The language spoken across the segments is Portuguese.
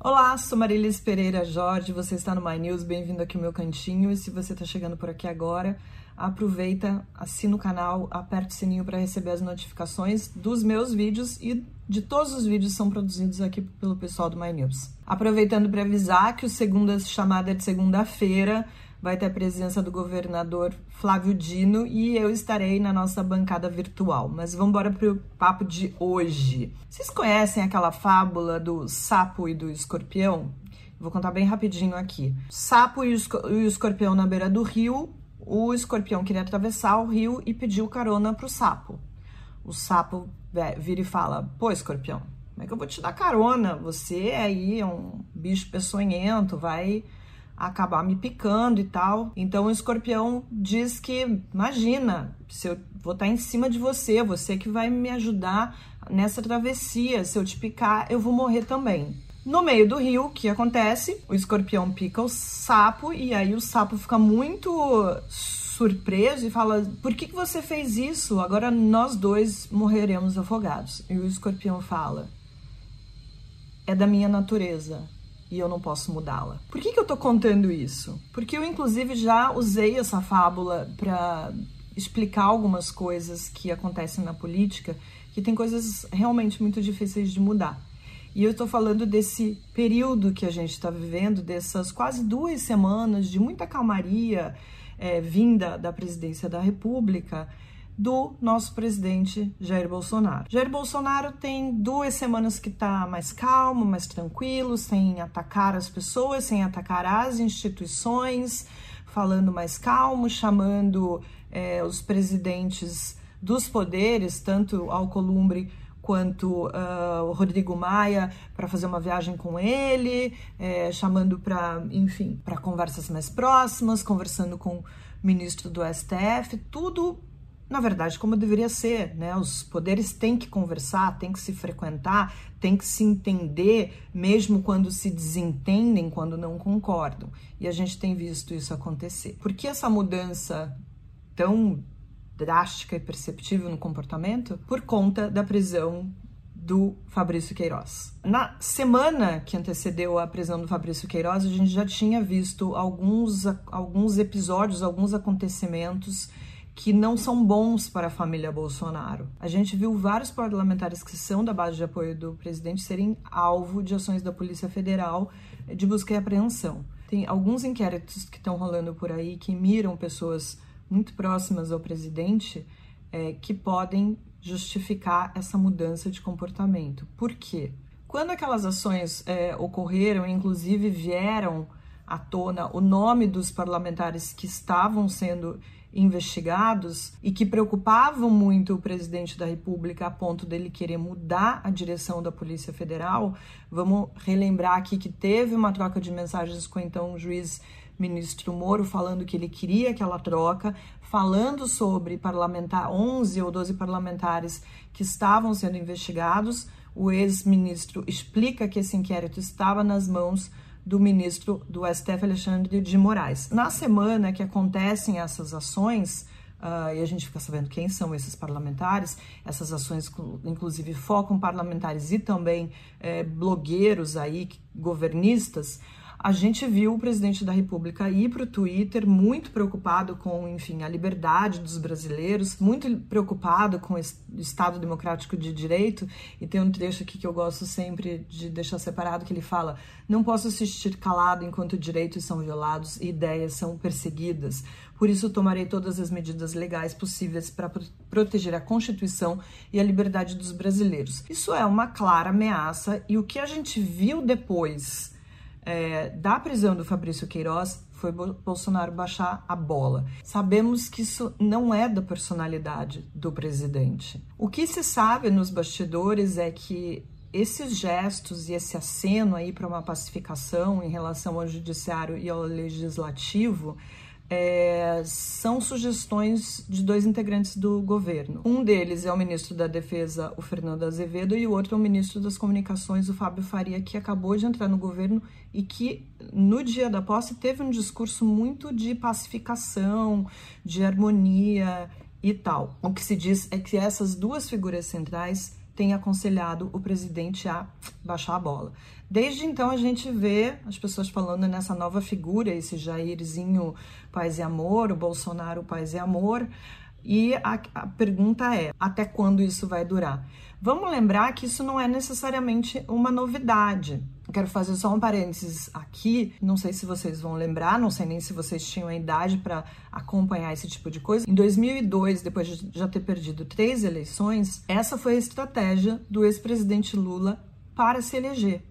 Olá, sou Marilis Pereira Jorge, você está no My News, bem-vindo aqui ao meu cantinho. E se você está chegando por aqui agora, aproveita, assina o canal, aperte o sininho para receber as notificações dos meus vídeos e de todos os vídeos que são produzidos aqui pelo pessoal do My News. Aproveitando para avisar que o segunda chamada é de segunda-feira, vai ter a presença do governador Flávio Dino e eu estarei na nossa bancada virtual. Mas vamos embora para o papo de hoje. Vocês conhecem aquela fábula do sapo e do escorpião? Vou contar bem rapidinho aqui. Sapo e o escorpião na beira do rio. O escorpião queria atravessar o rio e pediu carona pro sapo. O sapo vira e fala: Pô, escorpião, como é que eu vou te dar carona? Você aí é um bicho peçonhento, vai acabar me picando e tal. Então o escorpião diz que, imagina, se eu vou estar em cima de você, você que vai me ajudar nessa travessia, se eu te picar, eu vou morrer também. No meio do rio, o que acontece? O escorpião pica o sapo e aí o sapo fica muito surpreso e fala: Por que, que você fez isso? Agora nós dois morreremos afogados. E o escorpião fala: É da minha natureza e eu não posso mudá-la. Por que, que eu tô contando isso? Porque eu, inclusive, já usei essa fábula para explicar algumas coisas que acontecem na política, que tem coisas realmente muito difíceis de mudar. E eu estou falando desse período que a gente está vivendo, dessas quase duas semanas de muita calmaria é, vinda da presidência da República do nosso presidente Jair Bolsonaro. Jair Bolsonaro tem duas semanas que está mais calmo, mais tranquilo, sem atacar as pessoas, sem atacar as instituições, falando mais calmo, chamando é, os presidentes dos poderes, tanto Alcolumbre quanto uh, o Rodrigo Maia para fazer uma viagem com ele, é, chamando para, enfim, para conversas mais próximas, conversando com o ministro do STF, tudo na verdade, como deveria ser, né? Os poderes têm que conversar, têm que se frequentar, têm que se entender, mesmo quando se desentendem, quando não concordam. E a gente tem visto isso acontecer. Por que essa mudança tão drástica e perceptível no comportamento? Por conta da prisão do Fabrício Queiroz. Na semana que antecedeu a prisão do Fabrício Queiroz, a gente já tinha visto alguns, alguns episódios, alguns acontecimentos que não são bons para a família Bolsonaro. A gente viu vários parlamentares que são da base de apoio do presidente serem alvo de ações da Polícia Federal de busca e apreensão. Tem alguns inquéritos que estão rolando por aí que miram pessoas muito próximas ao presidente é, que podem justificar essa mudança de comportamento. Por quê? Quando aquelas ações é, ocorreram, inclusive vieram à tona o nome dos parlamentares que estavam sendo investigados e que preocupavam muito o presidente da República a ponto dele querer mudar a direção da Polícia Federal. Vamos relembrar aqui que teve uma troca de mensagens com então o juiz ministro Moro falando que ele queria aquela troca, falando sobre parlamentar 11 ou 12 parlamentares que estavam sendo investigados. O ex-ministro explica que esse inquérito estava nas mãos do ministro do STF, Alexandre de Moraes. Na semana que acontecem essas ações, uh, e a gente fica sabendo quem são esses parlamentares, essas ações, inclusive, focam parlamentares e também eh, blogueiros aí, governistas, a gente viu o presidente da República ir para o Twitter muito preocupado com, enfim, a liberdade dos brasileiros, muito preocupado com o Estado Democrático de Direito. E tem um trecho aqui que eu gosto sempre de deixar separado que ele fala: "Não posso assistir calado enquanto direitos são violados e ideias são perseguidas. Por isso tomarei todas as medidas legais possíveis para proteger a Constituição e a liberdade dos brasileiros." Isso é uma clara ameaça e o que a gente viu depois é, da prisão do Fabrício Queiroz foi Bolsonaro baixar a bola. Sabemos que isso não é da personalidade do presidente. O que se sabe nos bastidores é que esses gestos e esse aceno aí para uma pacificação em relação ao judiciário e ao legislativo é, são sugestões de dois integrantes do governo. Um deles é o ministro da Defesa, o Fernando Azevedo, e o outro é o ministro das Comunicações, o Fábio Faria, que acabou de entrar no governo e que, no dia da posse, teve um discurso muito de pacificação, de harmonia e tal. O que se diz é que essas duas figuras centrais tem aconselhado o presidente a baixar a bola. Desde então a gente vê as pessoas falando nessa nova figura, esse Jairzinho paz e amor, o Bolsonaro paz e amor, e a, a pergunta é: até quando isso vai durar? Vamos lembrar que isso não é necessariamente uma novidade. Quero fazer só um parênteses aqui. Não sei se vocês vão lembrar, não sei nem se vocês tinham a idade para acompanhar esse tipo de coisa. Em 2002, depois de já ter perdido três eleições, essa foi a estratégia do ex-presidente Lula para se eleger.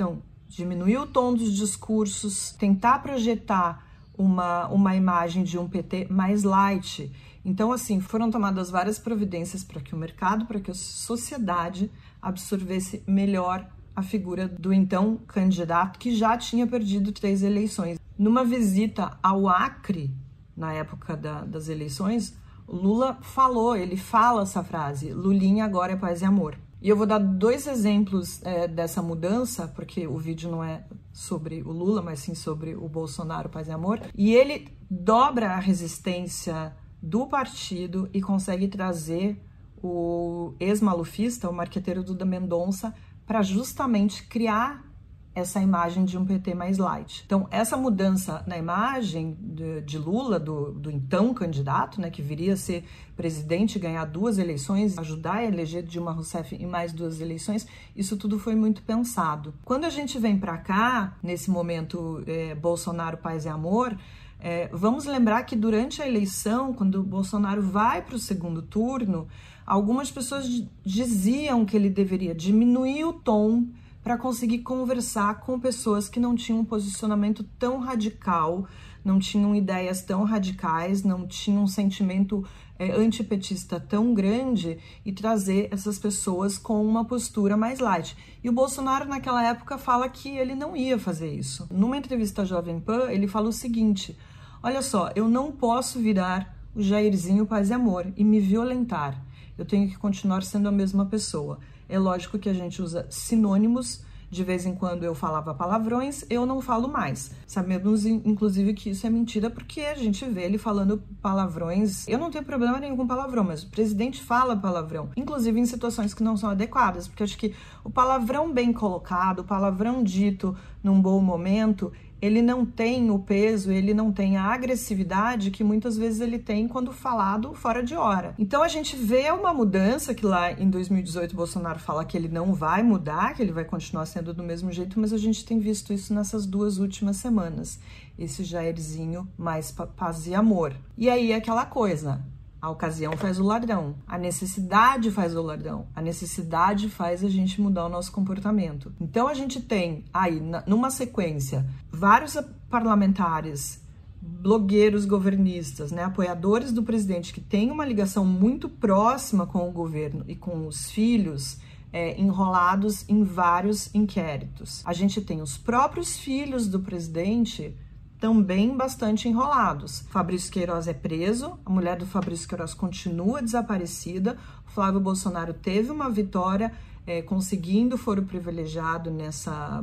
Então, diminuir o tom dos discursos, tentar projetar uma, uma imagem de um PT mais light então, assim, foram tomadas várias providências para que o mercado, para que a sociedade absorvesse melhor a figura do então candidato que já tinha perdido três eleições. Numa visita ao Acre, na época da, das eleições, Lula falou, ele fala essa frase: Lulinha agora é paz e amor. E eu vou dar dois exemplos é, dessa mudança, porque o vídeo não é sobre o Lula, mas sim sobre o Bolsonaro, paz e amor. E ele dobra a resistência do partido e consegue trazer o ex-malufista, o marqueteiro Duda Mendonça, para justamente criar essa imagem de um PT mais light. Então, essa mudança na imagem de, de Lula, do, do, então candidato, né, que viria a ser presidente, ganhar duas eleições, ajudar a eleger Dilma Rousseff em mais duas eleições, isso tudo foi muito pensado. Quando a gente vem para cá, nesse momento é, Bolsonaro, paz e amor, é, vamos lembrar que durante a eleição, quando Bolsonaro vai para o segundo turno, algumas pessoas diziam que ele deveria diminuir o tom para conseguir conversar com pessoas que não tinham um posicionamento tão radical, não tinham ideias tão radicais, não tinham um sentimento é, antipetista tão grande e trazer essas pessoas com uma postura mais light. E o Bolsonaro, naquela época, fala que ele não ia fazer isso. Numa entrevista à Jovem Pan, ele fala o seguinte Olha só, eu não posso virar o Jairzinho paz e amor e me violentar. Eu tenho que continuar sendo a mesma pessoa. É lógico que a gente usa sinônimos. De vez em quando eu falava palavrões, eu não falo mais. Sabemos, inclusive, que isso é mentira, porque a gente vê ele falando palavrões. Eu não tenho problema nenhum com palavrão, mas o presidente fala palavrão, inclusive em situações que não são adequadas, porque acho que o palavrão bem colocado, o palavrão dito num bom momento, ele não tem o peso, ele não tem a agressividade que muitas vezes ele tem quando falado fora de hora. Então a gente vê uma mudança que lá em 2018 Bolsonaro fala que ele não vai mudar, que ele vai continuar sendo do mesmo jeito, mas a gente tem visto isso nessas duas últimas semanas. Esse Jairzinho mais paz e amor. E aí aquela coisa, a ocasião faz o ladrão. A necessidade faz o ladrão. A necessidade faz a gente mudar o nosso comportamento. Então a gente tem aí, numa sequência, vários parlamentares, blogueiros governistas, né, apoiadores do presidente que têm uma ligação muito próxima com o governo e com os filhos. É, enrolados em vários inquéritos. A gente tem os próprios filhos do presidente também bastante enrolados. Fabrício Queiroz é preso, a mulher do Fabrício Queiroz continua desaparecida. Flávio Bolsonaro teve uma vitória é, conseguindo foro privilegiado nessa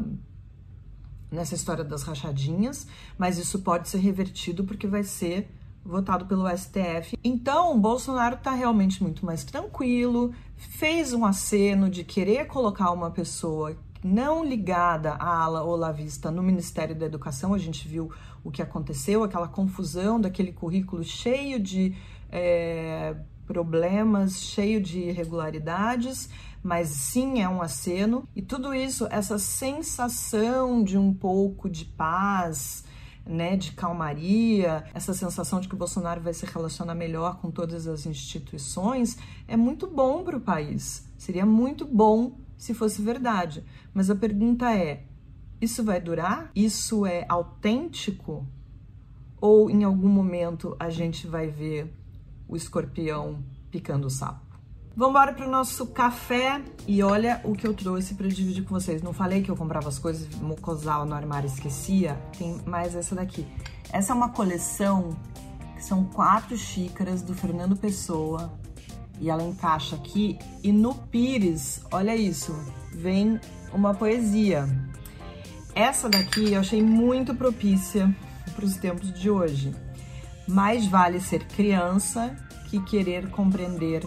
nessa história das rachadinhas, mas isso pode ser revertido porque vai ser votado pelo STF. Então, Bolsonaro está realmente muito mais tranquilo, fez um aceno de querer colocar uma pessoa não ligada à ala olavista no Ministério da Educação. A gente viu o que aconteceu, aquela confusão daquele currículo cheio de é, problemas, cheio de irregularidades, mas sim é um aceno. E tudo isso, essa sensação de um pouco de paz, né, de calmaria, essa sensação de que o Bolsonaro vai se relacionar melhor com todas as instituições, é muito bom para o país. Seria muito bom se fosse verdade. Mas a pergunta é: isso vai durar? Isso é autêntico? Ou em algum momento a gente vai ver o escorpião picando o sapo? Vamos embora para o nosso café e olha o que eu trouxe para dividir com vocês. Não falei que eu comprava as coisas, mocosal no armário esquecia? Tem mais essa daqui. Essa é uma coleção que são quatro xícaras do Fernando Pessoa, e ela encaixa aqui. E no pires, olha isso, vem uma poesia. Essa daqui eu achei muito propícia para os tempos de hoje. Mais vale ser criança que querer compreender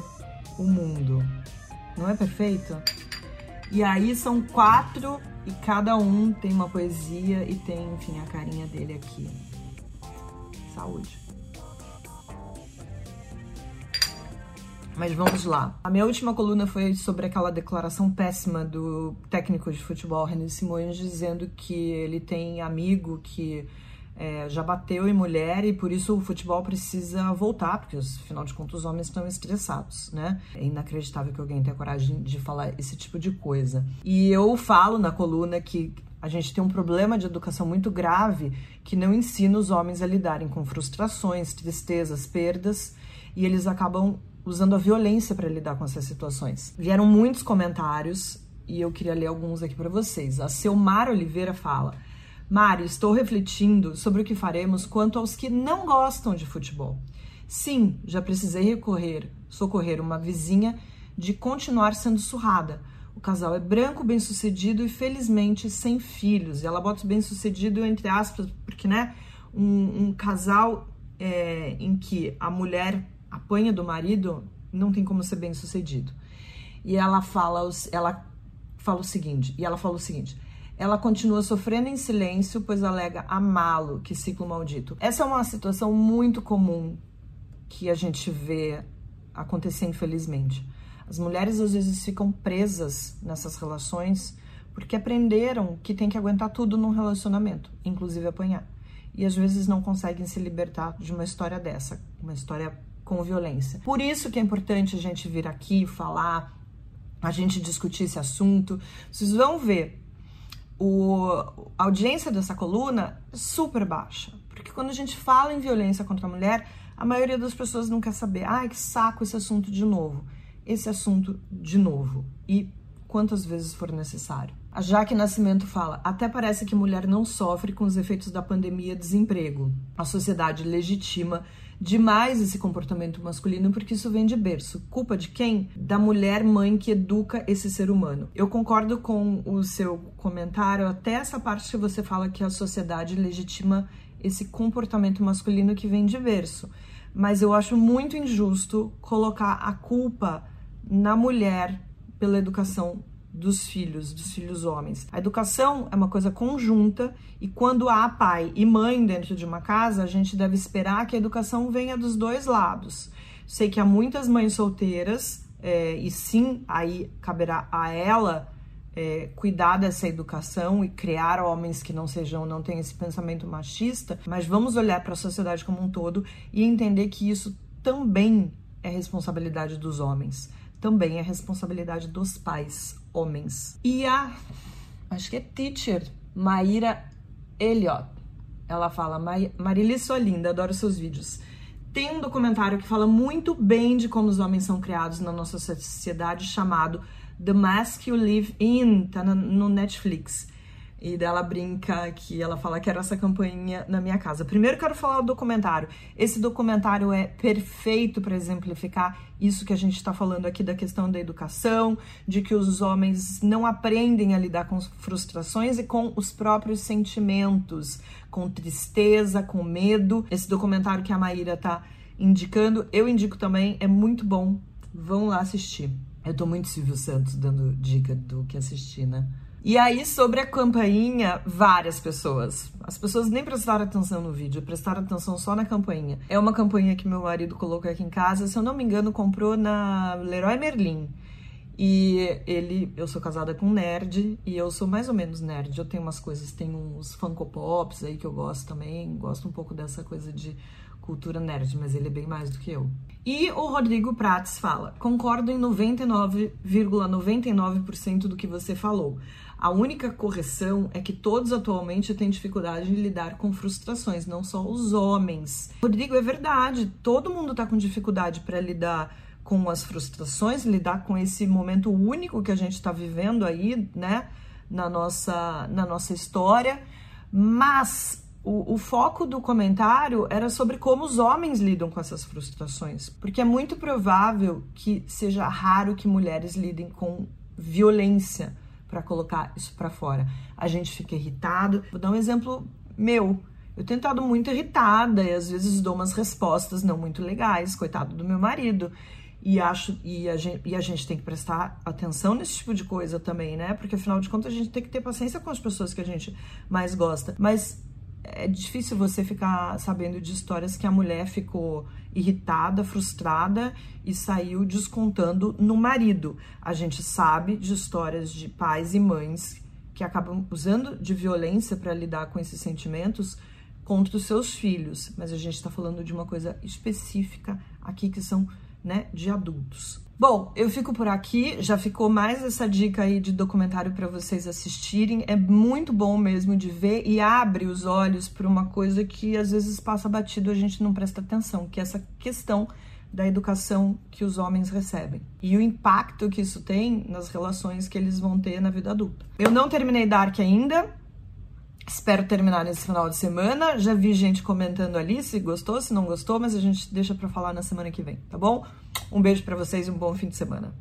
o mundo. Não é perfeito? E aí são quatro e cada um tem uma poesia e tem, enfim, a carinha dele aqui. Saúde. Mas vamos lá. A minha última coluna foi sobre aquela declaração péssima do técnico de futebol René Simões dizendo que ele tem amigo que é, já bateu em mulher e por isso o futebol precisa voltar, porque afinal de contas os homens estão estressados, né? É inacreditável que alguém tenha coragem de falar esse tipo de coisa. E eu falo na coluna que a gente tem um problema de educação muito grave que não ensina os homens a lidarem com frustrações, tristezas, perdas e eles acabam usando a violência para lidar com essas situações. Vieram muitos comentários e eu queria ler alguns aqui para vocês. A Selmar Oliveira fala: Mari, estou refletindo sobre o que faremos quanto aos que não gostam de futebol. Sim, já precisei recorrer, socorrer uma vizinha de continuar sendo surrada. O casal é branco, bem-sucedido e felizmente sem filhos. E ela bota bem-sucedido entre aspas, porque, né, um, um casal é, em que a mulher apanha do marido, não tem como ser bem sucedido. E ela fala, ela fala o seguinte, e ela fala o seguinte, ela continua sofrendo em silêncio, pois alega amá-lo, que ciclo maldito. Essa é uma situação muito comum que a gente vê acontecer, infelizmente. As mulheres às vezes ficam presas nessas relações porque aprenderam que tem que aguentar tudo num relacionamento, inclusive apanhar. E às vezes não conseguem se libertar de uma história dessa, uma história com violência. Por isso que é importante a gente vir aqui falar, a gente discutir esse assunto. Vocês vão ver, o, a audiência dessa coluna é super baixa. Porque quando a gente fala em violência contra a mulher, a maioria das pessoas não quer saber. Ai, que saco esse assunto de novo. Esse assunto de novo. E quantas vezes for necessário. A Jaque Nascimento fala: até parece que mulher não sofre com os efeitos da pandemia desemprego. A sociedade legitima demais esse comportamento masculino porque isso vem de berço. Culpa de quem? Da mulher mãe que educa esse ser humano. Eu concordo com o seu comentário, até essa parte que você fala que a sociedade legitima esse comportamento masculino que vem de berço. Mas eu acho muito injusto colocar a culpa na mulher pela educação dos filhos, dos filhos homens. A educação é uma coisa conjunta e quando há pai e mãe dentro de uma casa, a gente deve esperar que a educação venha dos dois lados. Sei que há muitas mães solteiras é, e sim, aí caberá a ela é, cuidar dessa educação e criar homens que não sejam, não tenham esse pensamento machista, mas vamos olhar para a sociedade como um todo e entender que isso também é responsabilidade dos homens também é responsabilidade dos pais, homens. E a, acho que é teacher, Maíra Elliot, ela fala, Marili, sua linda, adoro seus vídeos. Tem um documentário que fala muito bem de como os homens são criados na nossa sociedade, chamado The Mask You Live In, tá no Netflix. E dela brinca que ela fala: Quero essa campainha na minha casa. Primeiro, quero falar do documentário. Esse documentário é perfeito para exemplificar isso que a gente está falando aqui da questão da educação, de que os homens não aprendem a lidar com frustrações e com os próprios sentimentos, com tristeza, com medo. Esse documentário que a Maíra tá indicando, eu indico também, é muito bom. Vão lá assistir. Eu tô muito Silvio Santos dando dica do que assistir, né? E aí, sobre a campainha, várias pessoas. As pessoas nem prestaram atenção no vídeo, prestaram atenção só na campainha. É uma campainha que meu marido colocou aqui em casa, se eu não me engano, comprou na Leroy Merlin. E ele, eu sou casada com nerd e eu sou mais ou menos nerd. Eu tenho umas coisas, tenho uns Funko Pops aí que eu gosto também, gosto um pouco dessa coisa de cultura nerd, mas ele é bem mais do que eu. E o Rodrigo Prates fala: concordo em 99,99% ,99 do que você falou. A única correção é que todos atualmente têm dificuldade de lidar com frustrações, não só os homens. Rodrigo, é verdade, todo mundo tá com dificuldade para lidar com as frustrações, lidar com esse momento único que a gente está vivendo aí, né, na nossa, na nossa história, mas o, o, foco do comentário era sobre como os homens lidam com essas frustrações, porque é muito provável que seja raro que mulheres lidem com violência para colocar isso para fora. A gente fica irritado. Vou dar um exemplo meu. Eu tenho estado muito irritada e às vezes dou umas respostas não muito legais, coitado do meu marido. E acho e a, gente, e a gente tem que prestar atenção nesse tipo de coisa também, né? Porque afinal de contas a gente tem que ter paciência com as pessoas que a gente mais gosta. Mas é difícil você ficar sabendo de histórias que a mulher ficou irritada, frustrada e saiu descontando no marido. A gente sabe de histórias de pais e mães que acabam usando de violência para lidar com esses sentimentos contra os seus filhos, mas a gente está falando de uma coisa específica aqui que são né, de adultos. Bom, eu fico por aqui, já ficou mais essa dica aí de documentário para vocês assistirem. É muito bom mesmo de ver e abre os olhos para uma coisa que às vezes passa batido, a gente não presta atenção, que é essa questão da educação que os homens recebem e o impacto que isso tem nas relações que eles vão ter na vida adulta. Eu não terminei Dark ainda, Espero terminar nesse final de semana. Já vi gente comentando ali se gostou, se não gostou, mas a gente deixa para falar na semana que vem, tá bom? Um beijo para vocês e um bom fim de semana.